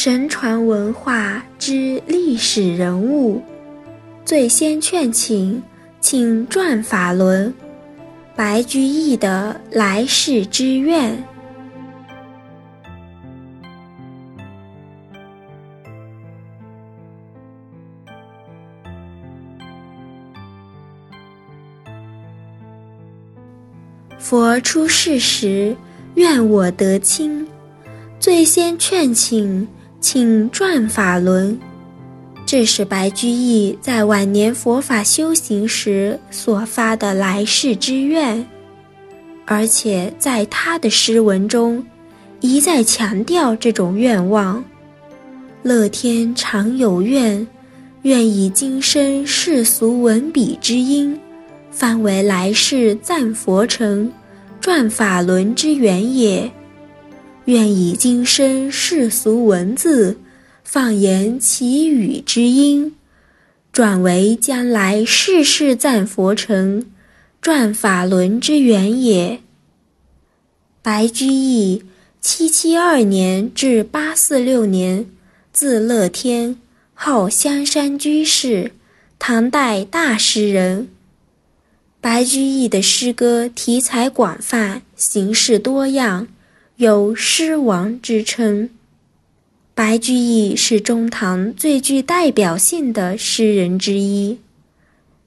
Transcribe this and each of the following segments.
神传文化之历史人物，最先劝请，请转法轮。白居易的来世之愿。佛出世时，愿我得亲，最先劝请。请转法轮，这是白居易在晚年佛法修行时所发的来世之愿，而且在他的诗文中一再强调这种愿望。乐天常有愿，愿以今生世俗文笔之音，翻为来世赞佛成，转法轮之缘也。愿以今生世俗文字，放言其语之音，转为将来世世赞佛成，转法轮之源也。白居易，七七二年至八四六年，字乐天，号香山居士，唐代大诗人。白居易的诗歌题材广泛，形式多样。有诗王之称，白居易是中唐最具代表性的诗人之一，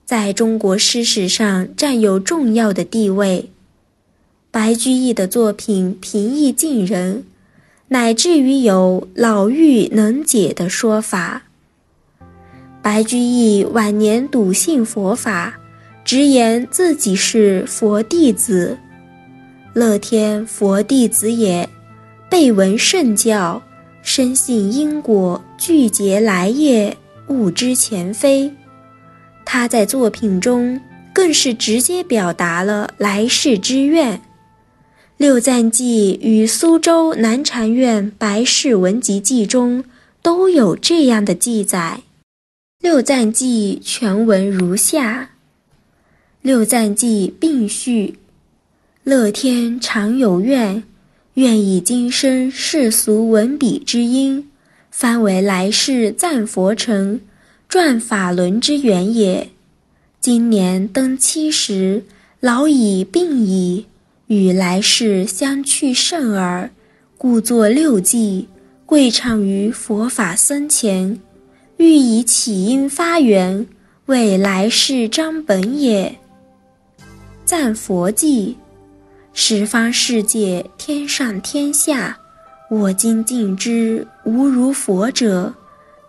在中国诗史上占有重要的地位。白居易的作品平易近人，乃至于有“老妪能解”的说法。白居易晚年笃信佛法，直言自己是佛弟子。乐天佛弟子也，背闻圣教，深信因果具结来业，悟知前非。他在作品中更是直接表达了来世之愿。六赞记与苏州南禅院白氏文集记中都有这样的记载。六赞记全文如下：六赞记并序。乐天常有愿，愿以今生世俗文笔之音，翻为来世赞佛成，转法轮之缘也。今年登七十，老已病矣，与来世相去甚耳，故作六记，跪唱于佛法僧前，欲以起因发源，为来世张本也。赞佛记。十方世界，天上天下，我今尽知无如佛者。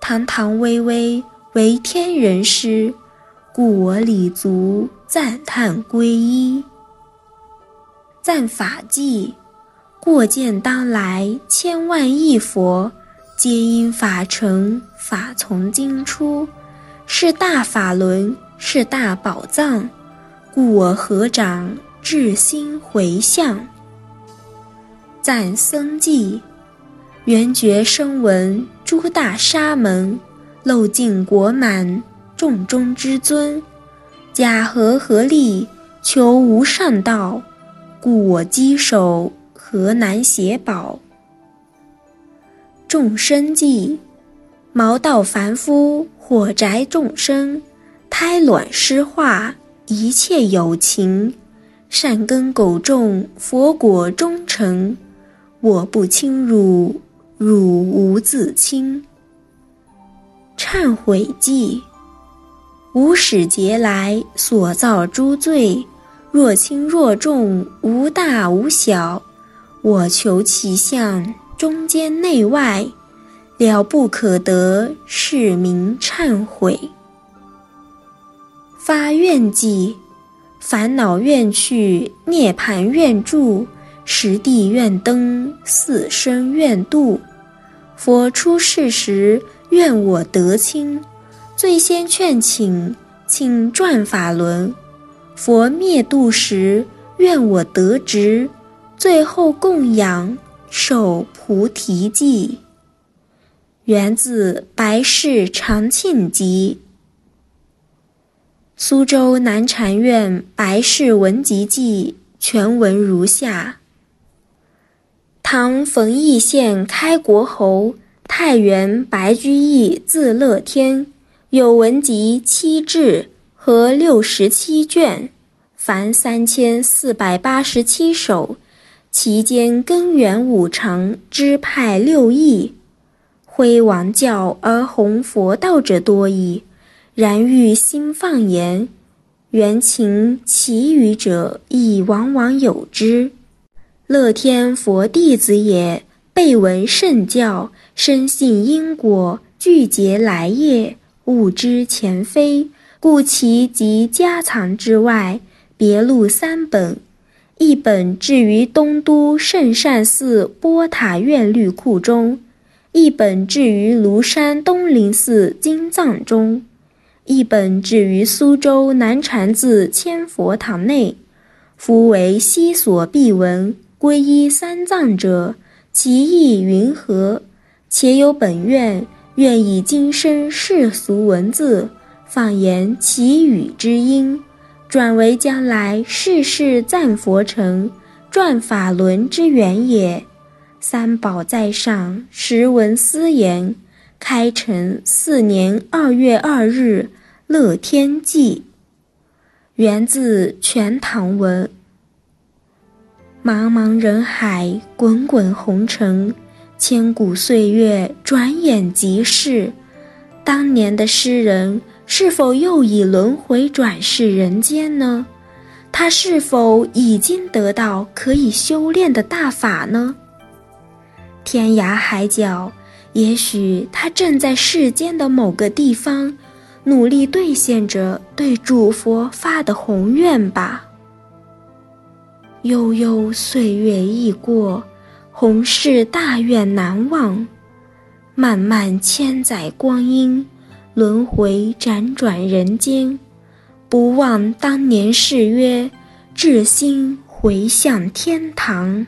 堂堂巍巍，为天人师，故我礼足赞叹皈依。赞法纪，过见当来千万亿佛，皆因法成，法从经出，是大法轮，是大宝藏，故我合掌。至心回向，赞僧记，圆觉声闻诸大沙门，漏尽果满，众中之尊，假和合力，求无上道，故我稽首河南写宝。众生记，毛道凡夫，火宅众生，胎卵湿化，一切有情。善根苟种，佛果终成。我不轻汝，汝无自轻。忏悔记，无始劫来所造诸罪，若轻若重，无大无小。我求其相，中间内外，了不可得，是名忏悔。发愿记。烦恼愿去，涅盘愿住，十地愿登，四生愿度。佛出世时，愿我得清，最先劝请，请转法轮。佛灭度时，愿我得值，最后供养，受菩提记。源自《白氏长庆集》。苏州南禅院白氏文集记全文如下：唐冯翊县开国侯，太原白居易字乐天，有文集七志和六十七卷，凡三千四百八十七首，其间根源五常，支派六义，辉王教而弘佛道者多矣。然欲心放言，缘情其余者亦往往有之。乐天佛弟子也，备闻圣教。深信因果，具结来业，悟知前非，故其及家藏之外，别录三本：一本置于东都圣善寺波塔院律库中；一本置于庐山东林寺经藏中；一本置于苏州南禅寺千佛堂内。夫为悉所必闻，皈依三藏者，其意云何？且有本愿，愿以今生世俗文字，放言其语之音，转为将来世世赞佛成转法轮之缘也。三宝在上，时闻斯言。开成四年二月二日，乐天记。源自《全唐文》。茫茫人海，滚滚红尘。千古岁月转眼即逝，当年的诗人是否又已轮回转世人间呢？他是否已经得到可以修炼的大法呢？天涯海角，也许他正在世间的某个地方，努力兑现着对主佛发的宏愿吧。悠悠岁月易过。宏誓大愿难忘，漫漫千载光阴，轮回辗转人间，不忘当年誓约，至心回向天堂。